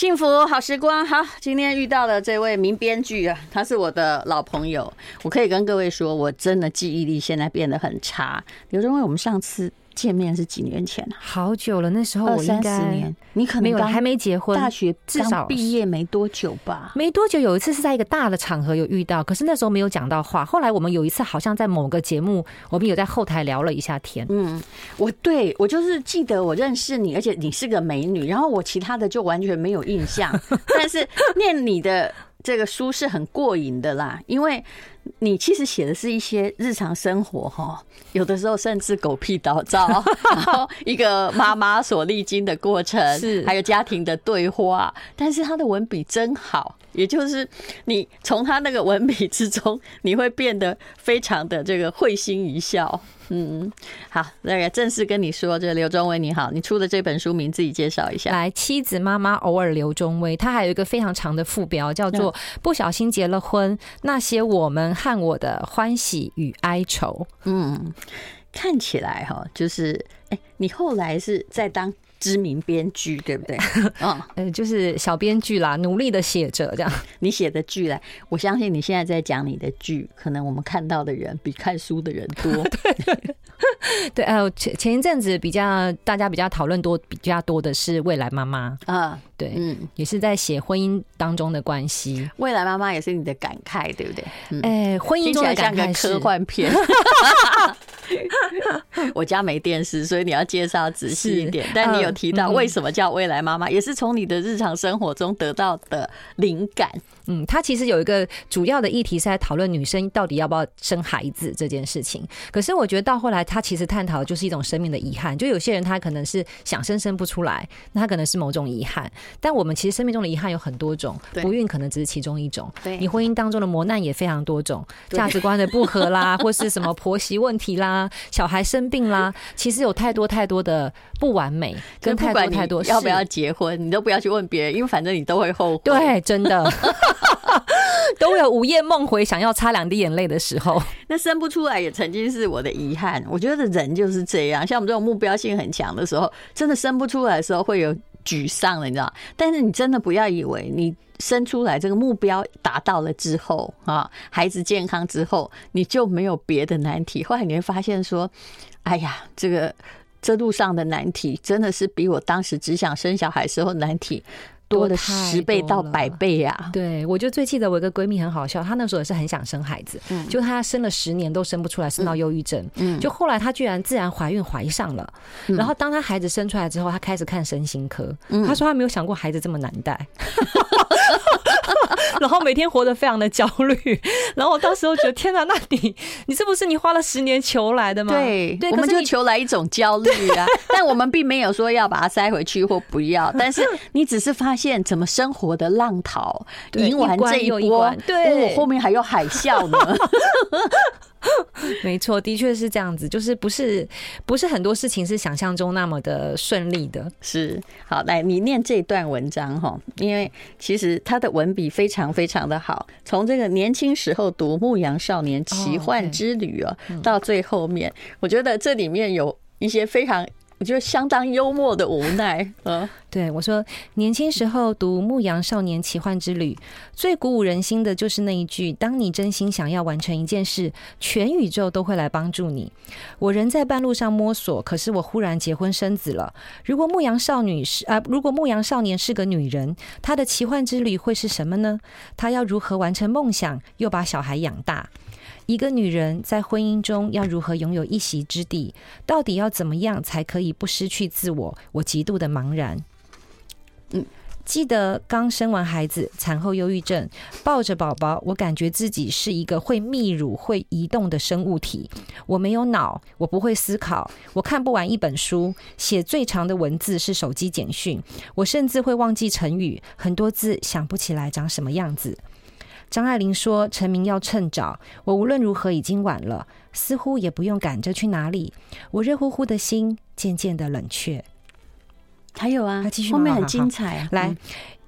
幸福好时光，好，今天遇到了这位名编剧啊，他是我的老朋友，我可以跟各位说，我真的记忆力现在变得很差。刘中威，我们上次。见面是几年前啊？好久了，那时候我应该二三十年，你可能没有还没结婚，大学至少毕业没多久吧？没多久，有一次是在一个大的场合有遇到，可是那时候没有讲到话。后来我们有一次好像在某个节目，我们有在后台聊了一下天。嗯，我对我就是记得我认识你，而且你是个美女，然后我其他的就完全没有印象，但是念你的。这个书是很过瘾的啦，因为你其实写的是一些日常生活哈，有的时候甚至狗屁倒灶，然后一个妈妈所历经的过程，是还有家庭的对话，但是他的文笔真好，也就是你从他那个文笔之中，你会变得非常的这个会心一笑。嗯，好，那个正式跟你说，这个刘中威你好，你出的这本书名自己介绍一下。来，妻子妈妈偶尔刘中威，他还有一个非常长的副标，叫做《不小心结了婚：那些我们和我的欢喜与哀愁》。嗯，看起来哈，就是哎，你后来是在当。知名编剧对不对？嗯，呃，就是小编剧啦，努力的写着这样。你写的剧来，我相信你现在在讲你的剧，可能我们看到的人比看书的人多。对，对，呃，前前一阵子比较大家比较讨论多比较多的是未来妈妈啊，对，嗯，也是在写婚姻当中的关系。未来妈妈也是你的感慨，对不对？哎，婚姻中的感慨是科幻片。我家没电视，所以你要介绍仔细一点。但你有提到为什么叫未来妈妈，也是从你的日常生活中得到的灵感。嗯，他其实有一个主要的议题是在讨论女生到底要不要生孩子这件事情。可是我觉得到后来，他其实探讨的就是一种生命的遗憾。就有些人他可能是想生生不出来，那他可能是某种遗憾。但我们其实生命中的遗憾有很多种，不孕可能只是其中一种。对，你婚姻当中的磨难也非常多种，价值观的不合啦，或是什么婆媳问题啦，小孩生病啦，其实有太多太多的不完美，跟太多太多要不要结婚，你都不要去问别人，因为反正你都会后悔。对，真的。都有午夜梦回，想要擦两滴眼泪的时候。那生不出来也曾经是我的遗憾。我觉得人就是这样，像我们这种目标性很强的时候，真的生不出来的时候会有沮丧的，你知道？但是你真的不要以为你生出来这个目标达到了之后啊，孩子健康之后，你就没有别的难题。后来你会发现说，哎呀，这个这路上的难题真的是比我当时只想生小孩时候难题。多的十倍到百倍呀、啊！对，我就最记得我一个闺蜜很好笑，她那时候也是很想生孩子，嗯，就她生了十年都生不出来，生到忧郁症，嗯，就后来她居然自然怀孕怀上了，然后当她孩子生出来之后，她开始看身心科，她说她没有想过孩子这么难带。然后每天活得非常的焦虑，然后我当时候觉得天哪，那你你是不是你花了十年求来的吗？对，对，我们就求来一种焦虑啊，但我们并没有说要把它塞回去或不要，但是你只是发现怎么生活的浪淘赢完这一波，对，后面还有海啸呢。没错，的确是这样子，就是不是不是很多事情是想象中那么的顺利的。是，好，来你念这段文章哈，因为其实他的文笔非常非常的好，从这个年轻时候读《牧羊少年奇幻之旅》哦，到最后面，我觉得这里面有一些非常。我觉得相当幽默的无奈，嗯，对我说，年轻时候读《牧羊少年奇幻之旅》，最鼓舞人心的就是那一句：“当你真心想要完成一件事，全宇宙都会来帮助你。”我人在半路上摸索，可是我忽然结婚生子了。如果牧羊少女是啊，如果牧羊少年是个女人，她的奇幻之旅会是什么呢？她要如何完成梦想，又把小孩养大？一个女人在婚姻中要如何拥有一席之地？到底要怎么样才可以不失去自我？我极度的茫然。嗯，记得刚生完孩子，产后忧郁症，抱着宝宝，我感觉自己是一个会泌乳、会移动的生物体。我没有脑，我不会思考，我看不完一本书，写最长的文字是手机简讯，我甚至会忘记成语，很多字想不起来长什么样子。张爱玲说：“成名要趁早。”我无论如何已经晚了，似乎也不用赶着去哪里。我热乎乎的心渐渐的冷却。还有啊，后面很精彩啊，来。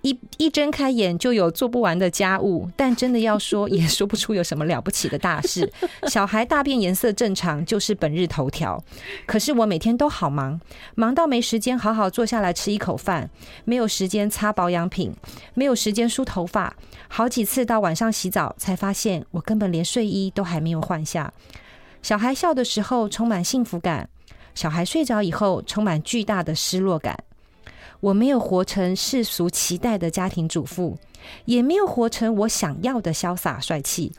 一一睁开眼就有做不完的家务，但真的要说 也说不出有什么了不起的大事。小孩大便颜色正常就是本日头条，可是我每天都好忙，忙到没时间好好坐下来吃一口饭，没有时间擦保养品，没有时间梳头发，好几次到晚上洗澡才发现我根本连睡衣都还没有换下。小孩笑的时候充满幸福感，小孩睡着以后充满巨大的失落感。我没有活成世俗期待的家庭主妇，也没有活成我想要的潇洒帅气。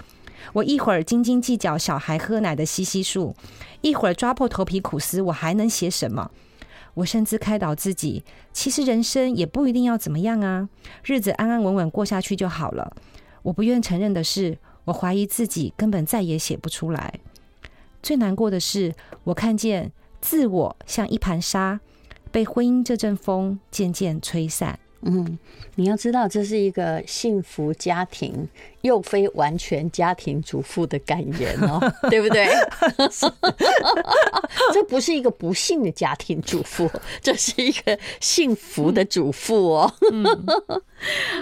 我一会儿斤斤计较小孩喝奶的 CC 数，一会儿抓破头皮苦思我还能写什么。我甚至开导自己，其实人生也不一定要怎么样啊，日子安安稳稳过下去就好了。我不愿承认的是，我怀疑自己根本再也写不出来。最难过的是，我看见自我像一盘沙。被婚姻这阵风渐渐吹散。嗯，你要知道，这是一个幸福家庭又非完全家庭主妇的感言哦，对不对？这不是一个不幸的家庭主妇，这是一个幸福的主妇哦。嗯、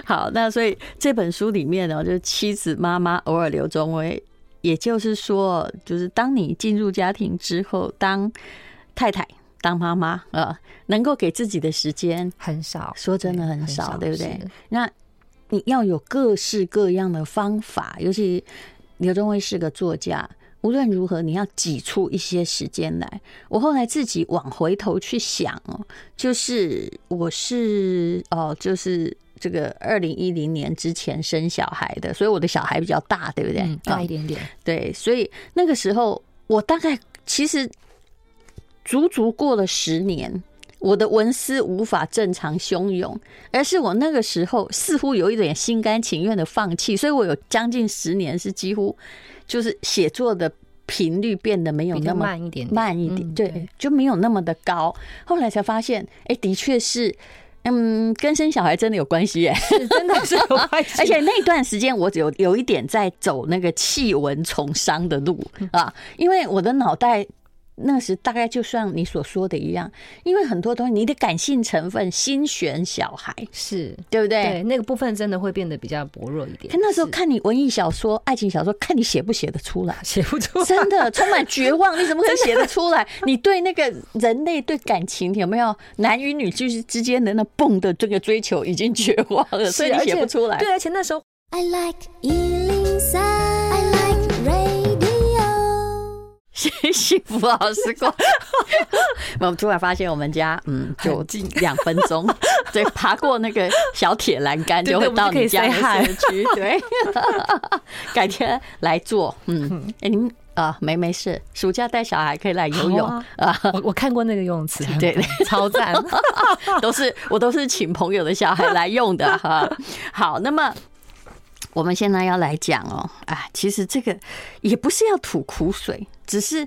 好，那所以这本书里面呢，就是妻子妈妈偶尔刘中威，也就是说，就是当你进入家庭之后，当太太。当妈妈呃，能够给自己的时间很少，说真的很少，对不对？那你要有各式各样的方法，尤其刘中威是个作家，无论如何你要挤出一些时间来。我后来自己往回头去想哦，就是我是哦，就是这个二零一零年之前生小孩的，所以我的小孩比较大，对不对？嗯，大一点点，对，所以那个时候我大概其实。足足过了十年，我的文思无法正常汹涌，而是我那个时候似乎有一点心甘情愿的放弃，所以我有将近十年是几乎就是写作的频率变得没有那么慢一点，慢一点，对，就没有那么的高。后来才发现，哎，的确是，嗯，跟生小孩真的有关系，哎，是真的是有 关系。而且那段时间我有有一点在走那个弃文从商的路啊，因为我的脑袋。那时大概就像你所说的一样，因为很多东西你的感性成分，心选小孩是对不对？对，那个部分真的会变得比较薄弱一点。可那时候看你文艺小说、爱情小说，看你写不写得出来，写不出来，真的 充满绝望。你怎么可以写得出来？你对那个人类对感情有没有男与女就是之间的那蹦的这个追求已经绝望了，所以你写不出来。对，而且那时候。I like 幸福好时光，我们突然发现我们家嗯，就近两分钟，对，爬过那个小铁栏杆就会到你家的社区。对，改天来做。嗯，哎，你们啊，没没事，暑假带小孩可以来游泳啊。我我看过那个游泳池，对，超赞，都是我都是请朋友的小孩来用的哈。好，那么。我们现在要来讲哦，啊，其实这个也不是要吐苦水，只是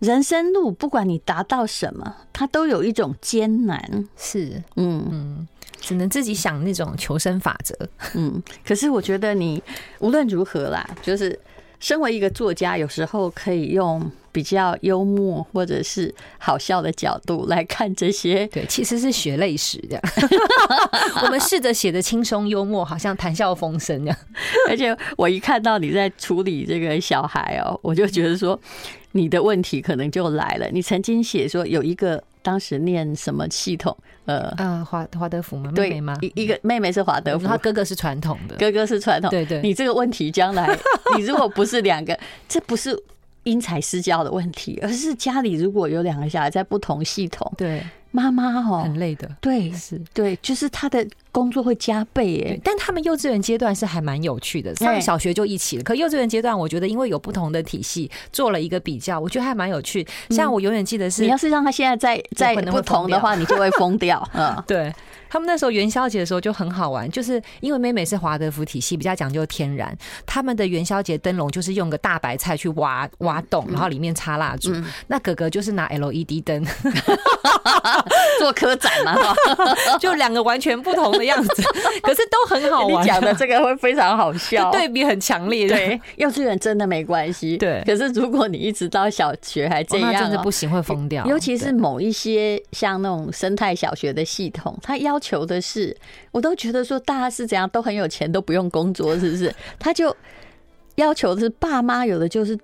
人生路，不管你达到什么，它都有一种艰难。是，嗯嗯，只能自己想那种求生法则。嗯，可是我觉得你无论如何啦，就是身为一个作家，有时候可以用。比较幽默或者是好笑的角度来看这些，对，其实是血泪史这样。我们试着写的轻松幽默，好像谈笑风生这样。而且我一看到你在处理这个小孩哦，我就觉得说你的问题可能就来了。你曾经写说有一个当时念什么系统？呃，呃，华华德福吗？妹妹吗？一一个妹妹是华德福，他哥哥是传统的，哥哥是传统。对对，你这个问题将来 你如果不是两个，这不是。因材施教的问题，而是家里如果有两个小孩在不同系统，对妈妈哦很累的，对是，对，就是他的工作会加倍哎。但他们幼稚园阶段是还蛮有趣的，上小学就一起了。可幼稚园阶段，我觉得因为有不同的体系做了一个比较，我觉得还蛮有趣。像我永远记得是，你要是让他现在在在不同的话，你就会疯掉。嗯，对。他们那时候元宵节的时候就很好玩，就是因为妹妹是华德福体系，比较讲究天然，他们的元宵节灯笼就是用个大白菜去挖挖洞，然后里面插蜡烛。那哥哥就是拿 LED 灯，做科展嘛，就两个完全不同的样子，可是都很好玩。你讲的这个会非常好笑，对比很强烈。对，幼稚园真的没关系，对。可是如果你一直到小学还这样，那真的不行，会疯掉。尤其是某一些像那种生态小学的系统，他要求的是，我都觉得说大家是怎样都很有钱，都不用工作，是不是？他就要求的是爸妈有的就是。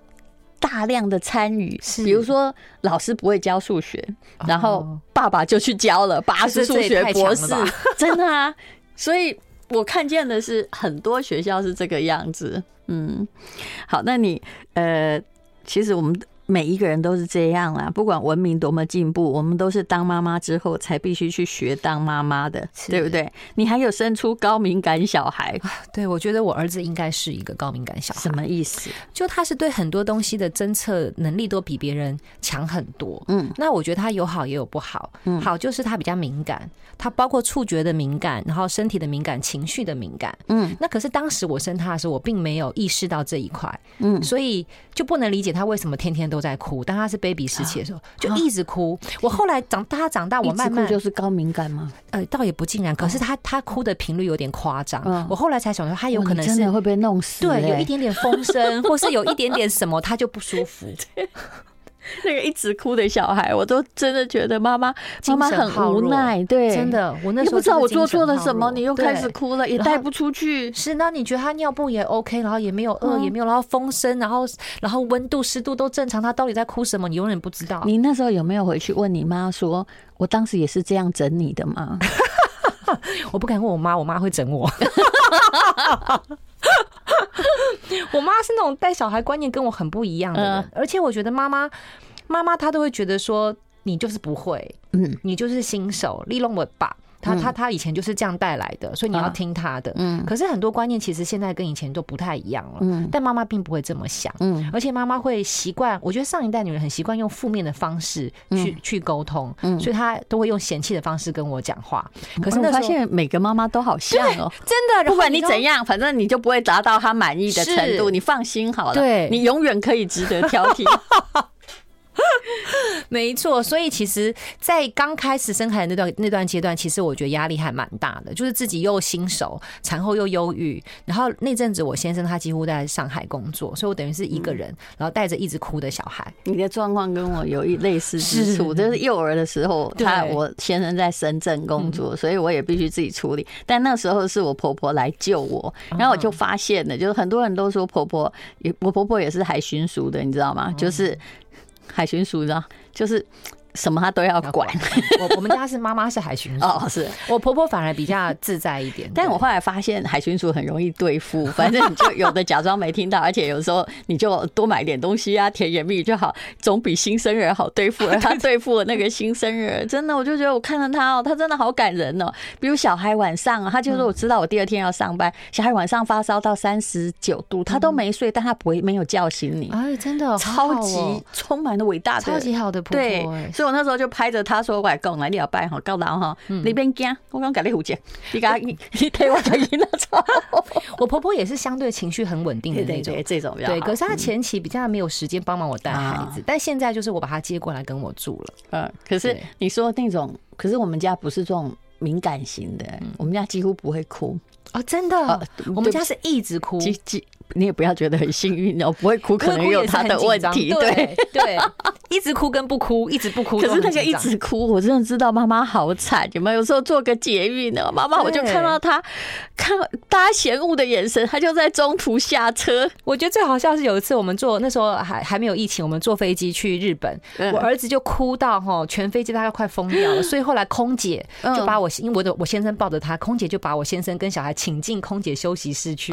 大量的参与，比如说老师不会教数学，然后爸爸就去教了，爸爸是数学博士，真的啊！所以我看见的是很多学校是这个样子。嗯，好，那你呃，其实我们。每一个人都是这样啦，不管文明多么进步，我们都是当妈妈之后才必须去学当妈妈的，对不对？你还有生出高敏感小孩，对，我觉得我儿子应该是一个高敏感小孩。什么意思？就他是对很多东西的侦测能力都比别人强很多。嗯，那我觉得他有好也有不好。嗯，好就是他比较敏感，他包括触觉的敏感，然后身体的敏感，情绪的敏感。嗯，那可是当时我生他的时候，我并没有意识到这一块。嗯，所以就不能理解他为什么天天都。都在哭，当他是 baby 时期的时候，就一直哭。我后来长，他长大，我慢慢就是高敏感吗？呃，倒也不尽然，可是他他哭的频率有点夸张。我后来才想说，他有可能是真的会被弄死，对，有一点点风声，或是有一点点什么，他就不舒服。那个一直哭的小孩，我都真的觉得妈妈妈妈很无奈，对，真的，我那时候不知道我做错了什么，你又开始哭了，也带不出去。是，那你觉得他尿布也 OK，然后也没有饿，也没有，然后风声，然后然后温度湿度都正常，他到底在哭什么？你永远不知道。你那时候有没有回去问你妈说，我当时也是这样整你的吗？我不敢问我妈，我妈会整我。我妈是那种带小孩观念跟我很不一样的人，而且我觉得妈妈妈妈她都会觉得说，你就是不会，嗯，你就是新手，利用我爸。他他他以前就是这样带来的，所以你要听他的。嗯，可是很多观念其实现在跟以前都不太一样了。嗯，但妈妈并不会这么想。嗯，而且妈妈会习惯，我觉得上一代女人很习惯用负面的方式去去沟通。嗯，所以她都会用嫌弃的方式跟我讲话。可是我发现每个妈妈都好像哦，真的，不管你怎样，反正你就不会达到她满意的程度。你放心好了，对，你永远可以值得挑剔。没错，所以其实，在刚开始生孩子那段那段阶段，其实我觉得压力还蛮大的，就是自己又新手，产后又忧郁，然后那阵子我先生他几乎在上海工作，所以我等于是一个人，然后带着一直哭的小孩。你的状况跟我有一类似之处，就是幼儿的时候，他我先生在深圳工作，所以我也必须自己处理。但那时候是我婆婆来救我，然后我就发现了，就是很多人都说婆婆也，我婆婆也是海巡署的，你知道吗？就是。海巡署的，就是。什么他都要管。我我们家是妈妈是海巡署，哦，是我婆婆反而比较自在一点。但我后来发现海巡署很容易对付，反正你就有的假装没听到，而且有时候你就多买点东西啊，甜言蜜语就好，总比新生儿好对付。而 他对付了那个新生儿，真的我就觉得我看到他哦，他真的好感人哦。比如小孩晚上啊，他就说我知道我第二天要上班，小孩晚上发烧到三十九度，他都没睡，但他不会没有叫醒你。哎，真的超级充满了伟大的，超级好的婆婆。对，所以。我那时候就拍着他说：“我来讲，来你要拜哈，告老哈，你别惊，我刚给你胡讲，你讲你你陪我讲赢了。”我婆婆也是相对情绪很稳定的那种，这种对。可是她前期比较没有时间帮忙我带孩子，但现在就是我把她接过来跟我住了。嗯，可是你说那种，可是我们家不是这种敏感型的，我们家几乎不会哭。哦，真的，我们家是一直哭。你也不要觉得很幸运哦，不会哭可能有他的问题，对对，一直哭跟不哭，一直不哭。可是那个一直哭，我真的知道妈妈好惨，有没有？有时候坐个捷运呢，妈妈我就看到他看大家嫌恶的眼神，他就在中途下车。我觉得最好笑是有一次我们坐那时候还还没有疫情，我们坐飞机去日本，我儿子就哭到哈，全飞机大概快疯掉了，所以后来空姐就把我因为我的我先生抱着他，空姐就把我先生跟小孩请进空姐休息室去，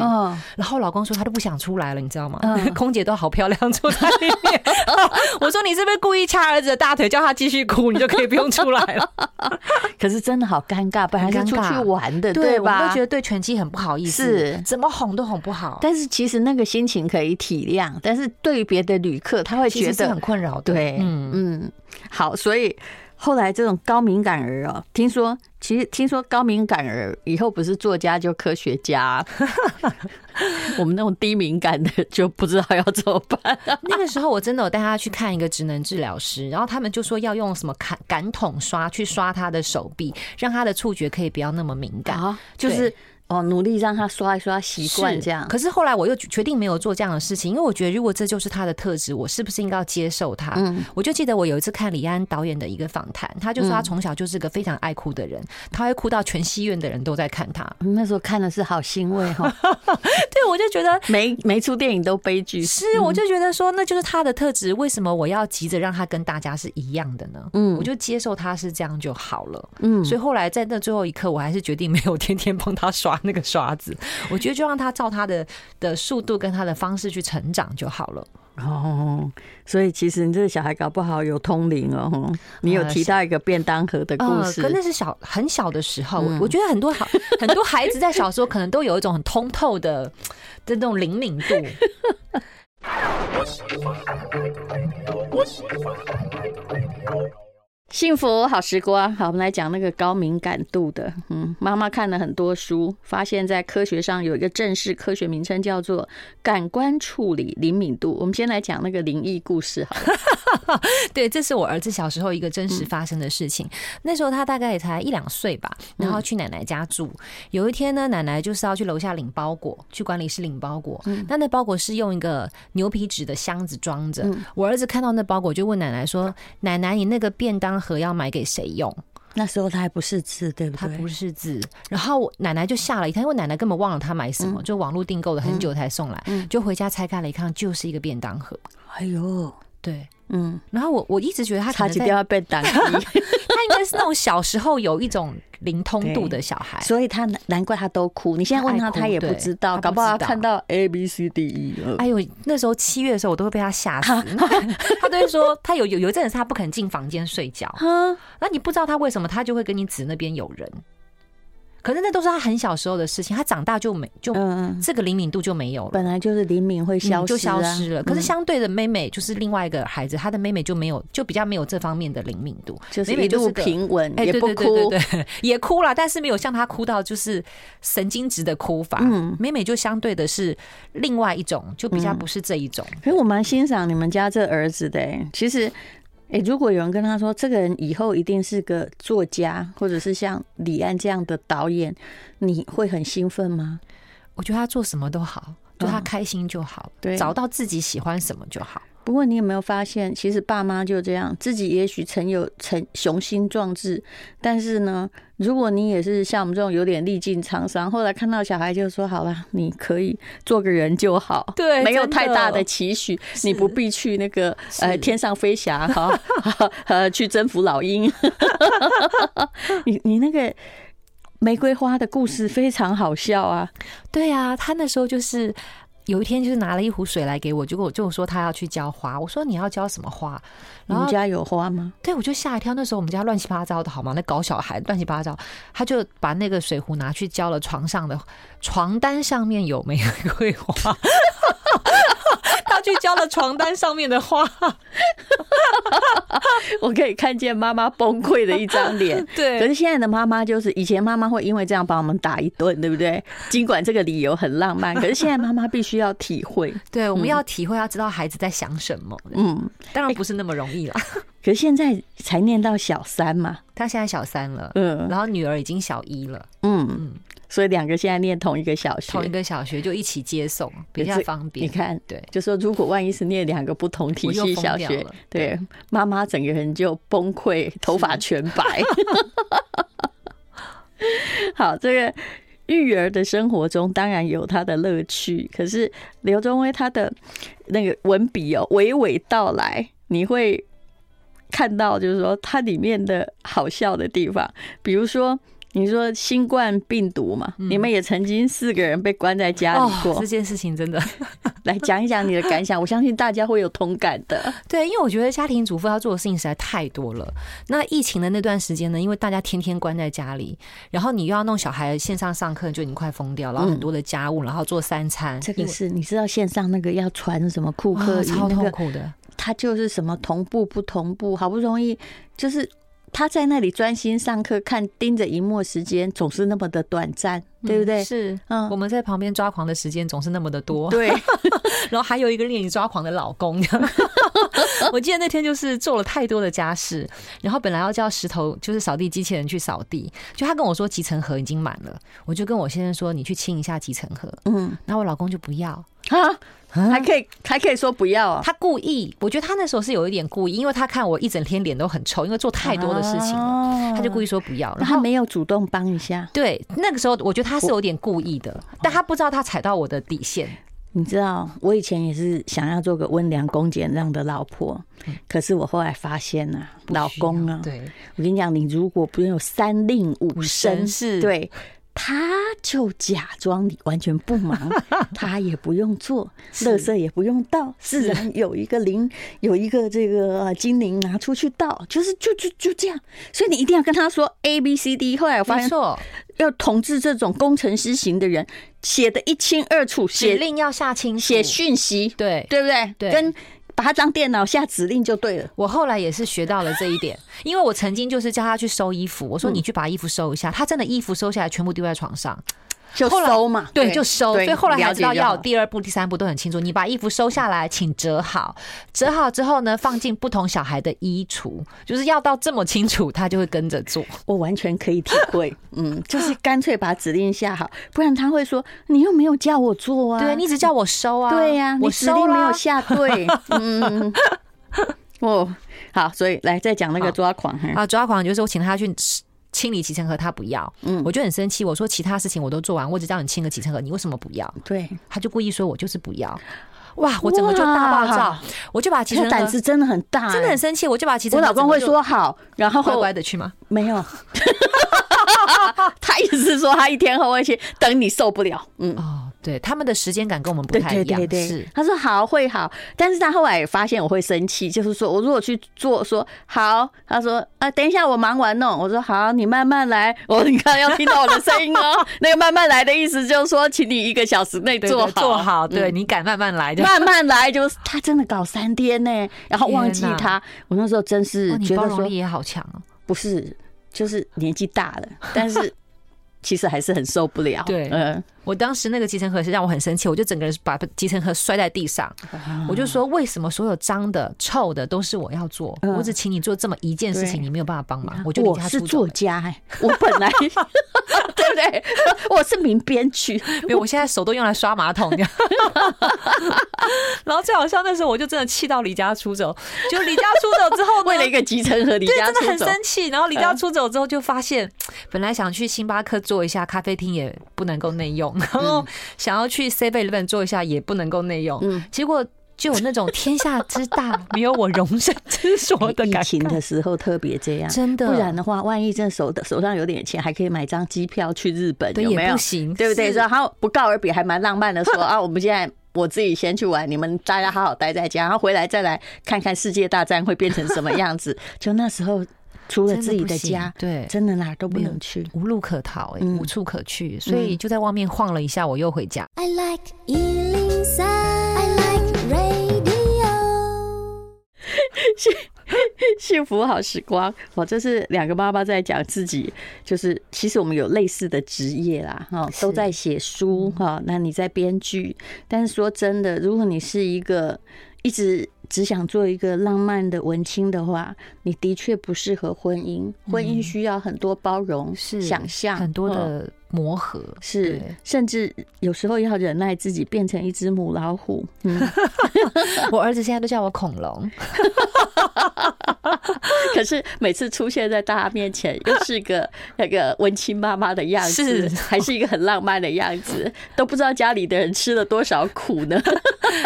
然后老公说他。都不想出来了，你知道吗？嗯、空姐都好漂亮，坐在里面。我说你是不是故意掐儿子的大腿，叫他继续哭，你就可以不用出来了？可是真的好尴尬，本来是出去玩的，对吧？我都觉得对拳击很不好意思，是怎么哄都哄不好。但是其实那个心情可以体谅，但是对于别的旅客，他会觉得很困扰。对，嗯嗯，好，所以。后来这种高敏感儿哦，听说其实听说高敏感儿以后不是作家就科学家，我们那种低敏感的就不知道要怎么办。那个时候我真的有带他去看一个职能治疗师，然后他们就说要用什么感感统刷去刷他的手臂，让他的触觉可以不要那么敏感，就是。哦，努力让他刷一刷习惯这样。可是后来我又决定没有做这样的事情，因为我觉得如果这就是他的特质，我是不是应该要接受他？嗯，我就记得我有一次看李安导演的一个访谈，他就说他从小就是个非常爱哭的人，他会哭到全戏院的人都在看他。那时候看的是好欣慰哈。对，我就觉得 每每出电影都悲剧。是，我就觉得说那就是他的特质，为什么我要急着让他跟大家是一样的呢？嗯，我就接受他是这样就好了。嗯，所以后来在那最后一刻，我还是决定没有天天帮他刷那个刷子，我觉得就让他照他的的速度跟他的方式去成长就好了。哦，所以其实你这个小孩搞不好有通灵哦。你有提到一个便当盒的故事，可那是小很小的时候。我觉得很多好很多孩子在小时候可能都有一种很通透的的那种灵敏度。幸福好时光，好，我们来讲那个高敏感度的。嗯，妈妈看了很多书，发现在科学上有一个正式科学名称，叫做感官处理灵敏度。我们先来讲那个灵异故事，好。对，这是我儿子小时候一个真实发生的事情。那时候他大概也才一两岁吧，然后去奶奶家住。有一天呢，奶奶就是要去楼下领包裹，去管理室领包裹。嗯那那包裹是用一个牛皮纸的箱子装着。我儿子看到那包裹，就问奶奶说：“奶奶，你那个便当？”盒要买给谁用？那时候他还不识字，对不对？他不识字，然后我奶奶就吓了一跳，因为奶奶根本忘了他买什么，就网络订购了很久才送来，就回家拆开了一看，就是一个便当盒。哎呦，对。嗯，然后我我一直觉得他差点要被打，他应该是那种小时候有一种灵通度的小孩，所以他难怪他都哭。你现在问他，他也不知道，搞不好看到 A B C D E。哎呦，那时候七月的时候，我都会被他吓死。他都会说，他有有有一阵子他不肯进房间睡觉。那你不知道他为什么，他就会跟你指那边有人。可是那都是他很小时候的事情，他长大就没就这个灵敏度就没有了。本来就是灵敏会消失，就消失了。可是相对的，妹妹就是另外一个孩子，他的妹妹就没有，就比较没有这方面的灵敏度，就是一路平稳，也不哭，对，也哭了，但是没有像他哭到就是神经质的哭法。嗯，妹妹就相对的是另外一种，就比较不是这一种。可是我蛮欣赏你们家这儿子的，其实。哎，如果有人跟他说，这个人以后一定是个作家，或者是像李安这样的导演，你会很兴奋吗？我觉得他做什么都好，就他开心就好，对，找到自己喜欢什么就好。不过你有没有发现，其实爸妈就这样，自己也许曾有曾雄心壮志，但是呢，如果你也是像我们这种有点历尽沧桑，后来看到小孩就说好了，你可以做个人就好，对，没有太大的期许，你不必去那个呃天上飞翔哈，呃去征服老鹰。你你那个玫瑰花的故事非常好笑啊，对啊，他那时候就是。有一天，就是拿了一壶水来给我，结果我就说他要去浇花。我说你要浇什么花？然后你们家有花吗？对，我就吓一跳。那时候我们家乱七八糟的，好吗？那搞小孩乱七八糟，他就把那个水壶拿去浇了床上的床单，上面有玫瑰花。他去浇了床单上面的花，我可以看见妈妈崩溃的一张脸。对，可是现在的妈妈就是以前妈妈会因为这样把我们打一顿，对不对？尽管这个理由很浪漫，可是现在妈妈必须要体会。对，我们要体会，要知道孩子在想什么。嗯，当然不是那么容易啦。可是现在才念到小三嘛，他现在小三了，嗯，然后女儿已经小一了，嗯嗯。所以两个现在念同一个小学，同一个小学就一起接送，比较方便。你看，对，就说如果万一是念两个不同体系小学，对，妈妈整个人就崩溃，头发全白。好，这个育儿的生活中当然有他的乐趣，可是刘宗威他的那个文笔哦，娓娓道来，你会看到就是说它里面的好笑的地方，比如说。你说新冠病毒嘛？嗯、你们也曾经四个人被关在家里过。哦、这件事情真的，来讲一讲你的感想。我相信大家会有同感的。对，因为我觉得家庭主妇要做的事情实在太多了。那疫情的那段时间呢，因为大家天天关在家里，然后你又要弄小孩线上上课，就已经快疯掉。然后很多的家务，然后做三餐。这个是你知道线上那个要传什么库克、哦、超痛苦的，他就是什么同步不同步，好不容易就是。他在那里专心上课，看盯着荧幕时间总是那么的短暂，对不对？嗯、是，嗯，我们在旁边抓狂的时间总是那么的多。对，然后还有一个令你抓狂的老公。我记得那天就是做了太多的家事，然后本来要叫石头就是扫地机器人去扫地，就他跟我说集成盒已经满了，我就跟我先生说，你去清一下集成盒。嗯，然后我老公就不要啊。还可以，还可以说不要啊！他故意，我觉得他那时候是有一点故意，因为他看我一整天脸都很臭，因为做太多的事情了，他就故意说不要。然后他没有主动帮一下。对，那个时候我觉得他是有点故意的，但他不知道他踩到我的底线。你知道，我以前也是想要做个温良恭俭让的老婆，可是我后来发现啊，老公啊，对，我跟你讲，你如果不用三令五申，是对。他就假装你完全不忙，他也不用做，垃圾也不用倒，自然有一个灵，有一个这个精灵拿出去倒，就是就就就这样。所以你一定要跟他说 A B C D。后来我发现，要统治这种工程师型的人，写的一清二楚，指令要下清楚，写讯息，对对不对？对，跟。把他当电脑下指令就对了。我后来也是学到了这一点，因为我曾经就是叫他去收衣服，我说你去把衣服收一下，他真的衣服收下来全部丢在床上。就收嘛，对，就收。所以后来才知道要有第二步、第三步都很清楚。你把衣服收下来，请折好，折好之后呢，放进不同小孩的衣橱，就是要到这么清楚，他就会跟着做。我完全可以体会，嗯，就是干脆把指令下好，不然他会说你又没有叫我做啊，对，你只叫我收啊，对呀，我指令没有下对，嗯，哦，好，所以来再讲那个抓狂啊，抓狂就是我请他去。清理集成盒，他不要，嗯，我就很生气。我说其他事情我都做完，我只叫你清个集成盒，你为什么不要？对，他就故意说我就是不要。哇，我整个就大爆炸，我就把集成盒胆子真的很大，真的很生气，我就把集成。我老公会说好，然后乖乖的去吗？没有，他意思是说他一天后会去等你受不了，嗯。对，他们的时间感跟我们不太一样。对对对，是。他说好会好，但是他后来也发现我会生气，就是说我如果去做说好，他说啊等一下我忙完弄，我说好你慢慢来，我你看要听到我的声音哦，那个慢慢来的意思就是说，请你一个小时内做好。做好，对你敢慢慢来，慢慢来就是他真的搞三天呢，然后忘记他，我那时候真是觉得说也好强哦，不是就是年纪大了，但是 其实还是很受不了，对，嗯。我当时那个集成盒是让我很生气，我就整个人把集成盒摔在地上，我就说，为什么所有脏的、臭的都是我要做？我只请你做这么一件事情，你没有办法帮忙，我就离家出走。我是作家，我本来 对不对？我是名编剧，没有，我现在手都用来刷马桶。然后最好笑那时候，我就真的气到离家出走。就离家出走之后，为了一个集成盒离家出走，真的很生气。然后离家出走之后，就发现本来想去星巴克坐一下，咖啡厅也不能够内用。然后想要去7-11做一下也不能够内用，嗯，结果就有那种天下之大没有我容身之所的感情的时候特别这样，真的，不然的话，万一真的手的手上有点钱，还可以买张机票去日本，有没有？也不行，对不对？然后不告而别，还蛮浪漫的，说 啊，我们现在我自己先去玩，你们大家好好待在家，然后回来再来看看世界大战会变成什么样子。就那时候。除了自己的家，对，真的哪儿都不能去，无路可逃，欸，无处可去，所以就在外面晃了一下，我又回家。I like 103, I like radio。幸 幸福好时光，我这是两个妈妈在讲自己，就是其实我们有类似的职业啦，哈，都在写书哈。那你在编剧，但是说真的，如果你是一个一直。只想做一个浪漫的文青的话，你的确不适合婚姻。婚姻需要很多包容、是想象、很多的磨合，是甚至有时候要忍耐自己变成一只母老虎。嗯，我儿子现在都叫我恐龙。可是每次出现在大家面前，又是个 那个文青妈妈的样子，是还是一个很浪漫的样子，都不知道家里的人吃了多少苦呢。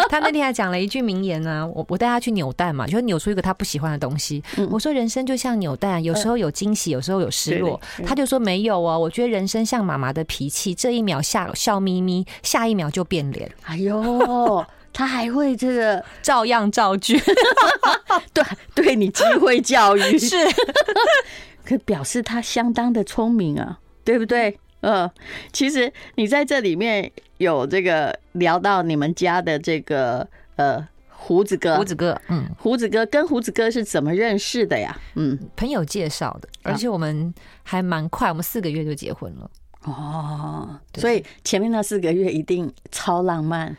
他那天还讲了一句名言呢、啊，我我带他去扭蛋嘛，就扭出一个他不喜欢的东西。我说人生就像扭蛋，有时候有惊喜，有时候有失落。他就说没有哦，我觉得人生像妈妈的脾气，这一秒笑笑眯眯，下一秒就变脸。哎呦。他还会这个照样造句，对，对你机会教育 是，可表示他相当的聪明啊，对不对？嗯，其实你在这里面有这个聊到你们家的这个呃胡子哥，胡子哥，嗯，胡子哥跟胡子哥是怎么认识的呀？嗯，朋友介绍的，而且我们还蛮快，我们四个月就结婚了。哦，所以前面那四个月一定超浪漫。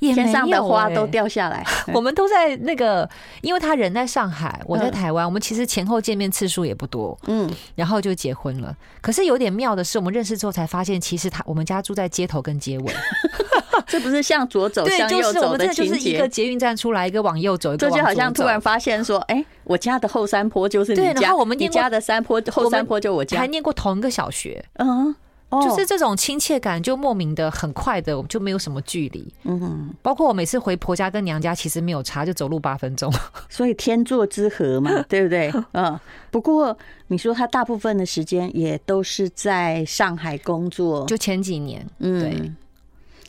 欸、天上的花都掉下来，我们都在那个，因为他人在上海，我在台湾，我们其实前后见面次数也不多，嗯，然后就结婚了。可是有点妙的是，我们认识之后才发现，其实他我们家住在街头跟街尾，这不是向左走 向右走的情节，就是一个捷运站出来，一个往右走，这就好像突然发现说，哎，我家的后山坡就是你家，然后我们你家的山坡后山坡就我家，还念过同一个小学，嗯。就是这种亲切感，就莫名的很快的，就没有什么距离。嗯，包括我每次回婆家跟娘家，其实没有差，就走路八分钟。所以天作之合嘛，对不对？嗯。不过你说他大部分的时间也都是在上海工作，就前几年，嗯，对。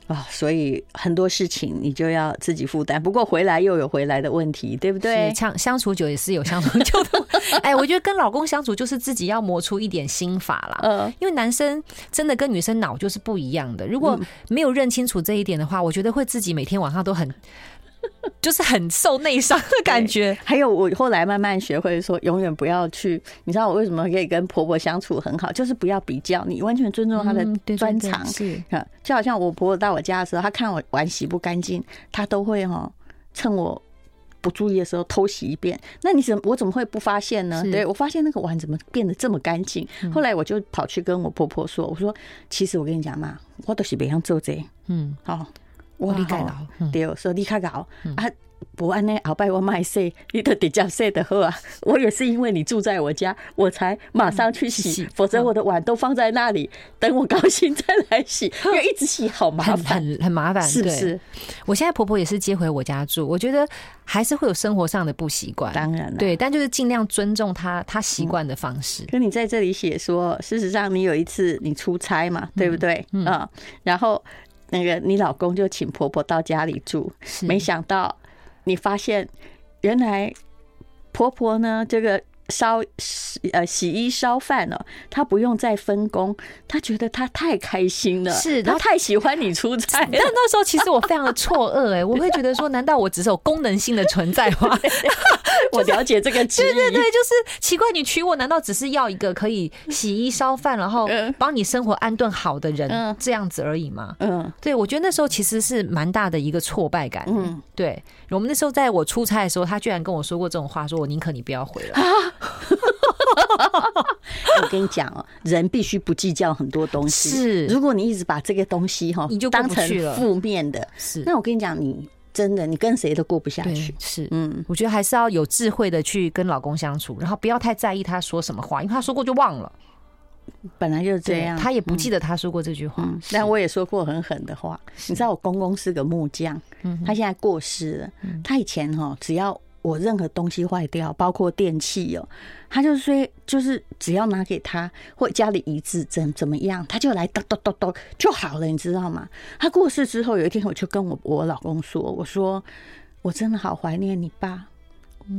啊、哦，所以很多事情你就要自己负担。不过回来又有回来的问题，对不对？相相处久也是有相处久的。哎，我觉得跟老公相处就是自己要磨出一点心法啦。嗯，因为男生真的跟女生脑就是不一样的。如果没有认清楚这一点的话，我觉得会自己每天晚上都很。就是很受内伤的感觉。还有，我后来慢慢学会说，永远不要去。你知道我为什么可以跟婆婆相处很好？就是不要比较，你完全尊重她的专长。是，就好像我婆婆到我家的时候，她看我碗洗不干净，她都会哈趁我不注意的时候偷洗一遍。那你怎么我怎么会不发现呢？对，我发现那个碗怎么变得这么干净？后来我就跑去跟我婆婆说：“我说，其实我跟你讲嘛，我都是别想做这。”嗯，好。我离开了，对，说离开了啊！不按呢，后摆我卖洗，你都直接洗的好啊！我也是因为你住在我家，我才马上去洗，否则我的碗都放在那里，等我高兴再来洗，因为一直洗好麻烦，很很麻烦，是不是？我现在婆婆也是接回我家住，我觉得还是会有生活上的不习惯，当然了，对，但就是尽量尊重她，她习惯的方式。跟你在这里写说，事实上你有一次你出差嘛，对不对？嗯，然后。那个你老公就请婆婆到家里住，没想到你发现原来婆婆呢这个。烧洗呃洗衣烧饭了，他不用再分工，他觉得他太开心了，是他太喜欢你出差。但那时候其实我非常的错愕哎，我会觉得说，难道我只是有功能性的存在吗？我了解这个，对对对，就是奇怪，你娶我难道只是要一个可以洗衣烧饭，然后帮你生活安顿好的人这样子而已吗？嗯，对，我觉得那时候其实是蛮大的一个挫败感。嗯，对，我们那时候在我出差的时候，他居然跟我说过这种话，说我宁可你不要回来。我跟你讲哦，人必须不计较很多东西。是，如果你一直把这个东西哈，你就当成负面的，是。那我跟你讲，你真的你跟谁都过不下去。是，嗯，我觉得还是要有智慧的去跟老公相处，然后不要太在意他说什么话，因为他说过就忘了。本来就是这样，他也不记得他说过这句话。但我也说过很狠的话。你知道我公公是个木匠，他现在过世了。他以前哈，只要我任何东西坏掉，包括电器哦，他就说，就是只要拿给他或家里移植怎怎么样，他就来咚咚咚咚就好了，你知道吗？他过世之后，有一天我就跟我我老公说，我说我真的好怀念你爸，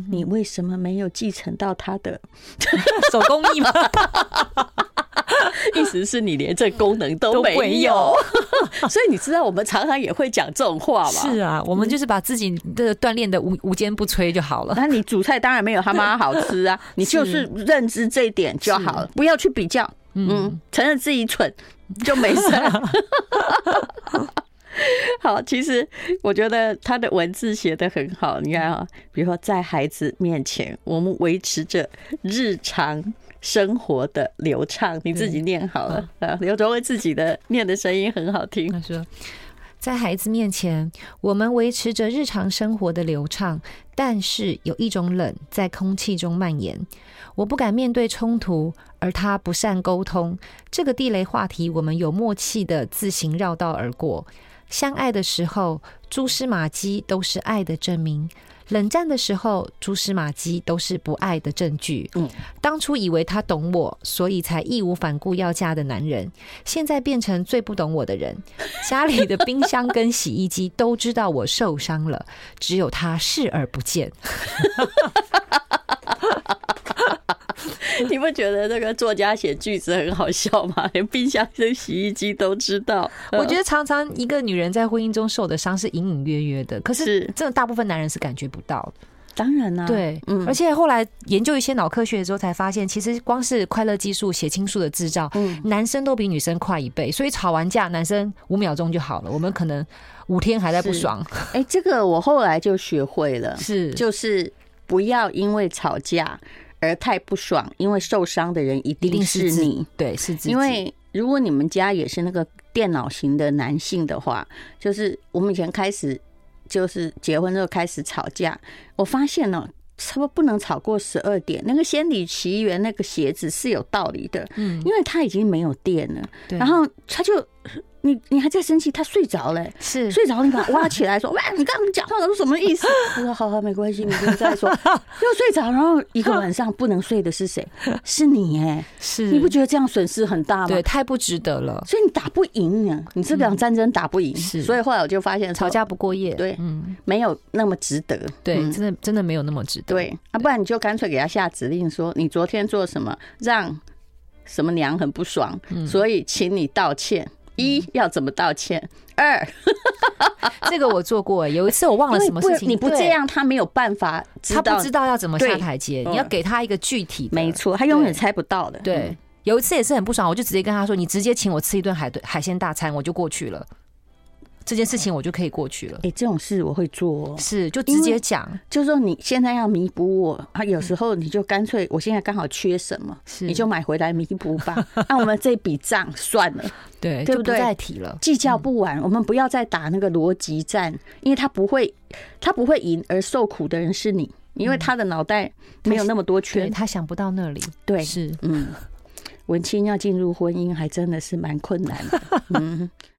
你为什么没有继承到他的 手工艺吗？意思是你连这功能都没有，所以你知道我们常常也会讲这种话嘛？是啊，我们就是把自己的锻炼的无无坚不摧就好了。那你煮菜当然没有他妈好吃啊，你就是认知这一点就好了，不要去比较。嗯，承认自己蠢就没事。好，其实我觉得他的文字写得很好。你看啊，比如说在孩子面前，我们维持着日常。生活的流畅，你自己念好了啊！刘卓威自己的念的声音很好听。他说，在孩子面前，我们维持着日常生活的流畅，但是有一种冷在空气中蔓延。我不敢面对冲突，而他不善沟通。这个地雷话题，我们有默契的自行绕道而过。相爱的时候，蛛丝马迹都是爱的证明。冷战的时候，蛛丝马迹都是不爱的证据。嗯，当初以为他懂我，所以才义无反顾要嫁的男人，现在变成最不懂我的人。家里的冰箱跟洗衣机都知道我受伤了，只有他视而不见。你不觉得那个作家写句子很好笑吗？连冰箱跟洗衣机都知道。我觉得常常一个女人在婚姻中受的伤是隐隐约约的，可是真的大部分男人是感觉不到的。当然啦、啊，对，嗯，而且后来研究一些脑科学的时候，才发现其实光是快乐激素、血清素的制造，嗯，男生都比女生快一倍，所以吵完架，男生五秒钟就好了，我们可能五天还在不爽。哎、欸，这个我后来就学会了，是，就是不要因为吵架而太不爽，因为受伤的人一定是你，是对，是自己。因为如果你们家也是那个电脑型的男性的话，就是我们以前开始。就是结婚之后开始吵架，我发现呢，差不多不能吵过十二点。那个仙履奇缘那个鞋子是有道理的，嗯，因为它已经没有电了，然后他就。你你还在生气？他睡着了，是睡着，你把他挖起来说：“ 喂，你刚刚讲话都是什么意思？” 他说：“好好，没关系，你不用再说。” 又睡着，然后一个晚上不能睡的是谁？是你哎，是，你不觉得这样损失很大吗？对，太不值得了。所以你打不赢啊，你这场战争打不赢。是，所以后来我就发现，吵架不过夜，对，嗯，没有那么值得。对，真的真的没有那么值得。对，啊，不然你就干脆给他下指令，说你昨天做什么让什么娘很不爽，所以请你道歉。一要怎么道歉？二，这个我做过。有一次我忘了什么事情，你不这样，他没有办法，他不知道要怎么下台阶。你要给他一个具体的，没错，他永远猜不到的。对，有一次也是很不爽，我就直接跟他说：“你直接请我吃一顿海顿海鲜大餐，我就过去了。”这件事情我就可以过去了。哎、欸，这种事我会做，是就直接讲，就是说你现在要弥补我啊，有时候你就干脆，我现在刚好缺什么，是。你就买回来弥补吧。那 我们这笔账算了，对，对不对？不再提了，计较不完，我们不要再打那个逻辑战，因为他不会，他不会赢，而受苦的人是你，因为他的脑袋没有那么多圈，他想不到那里。对，是，嗯，文青要进入婚姻还真的是蛮困难的，嗯。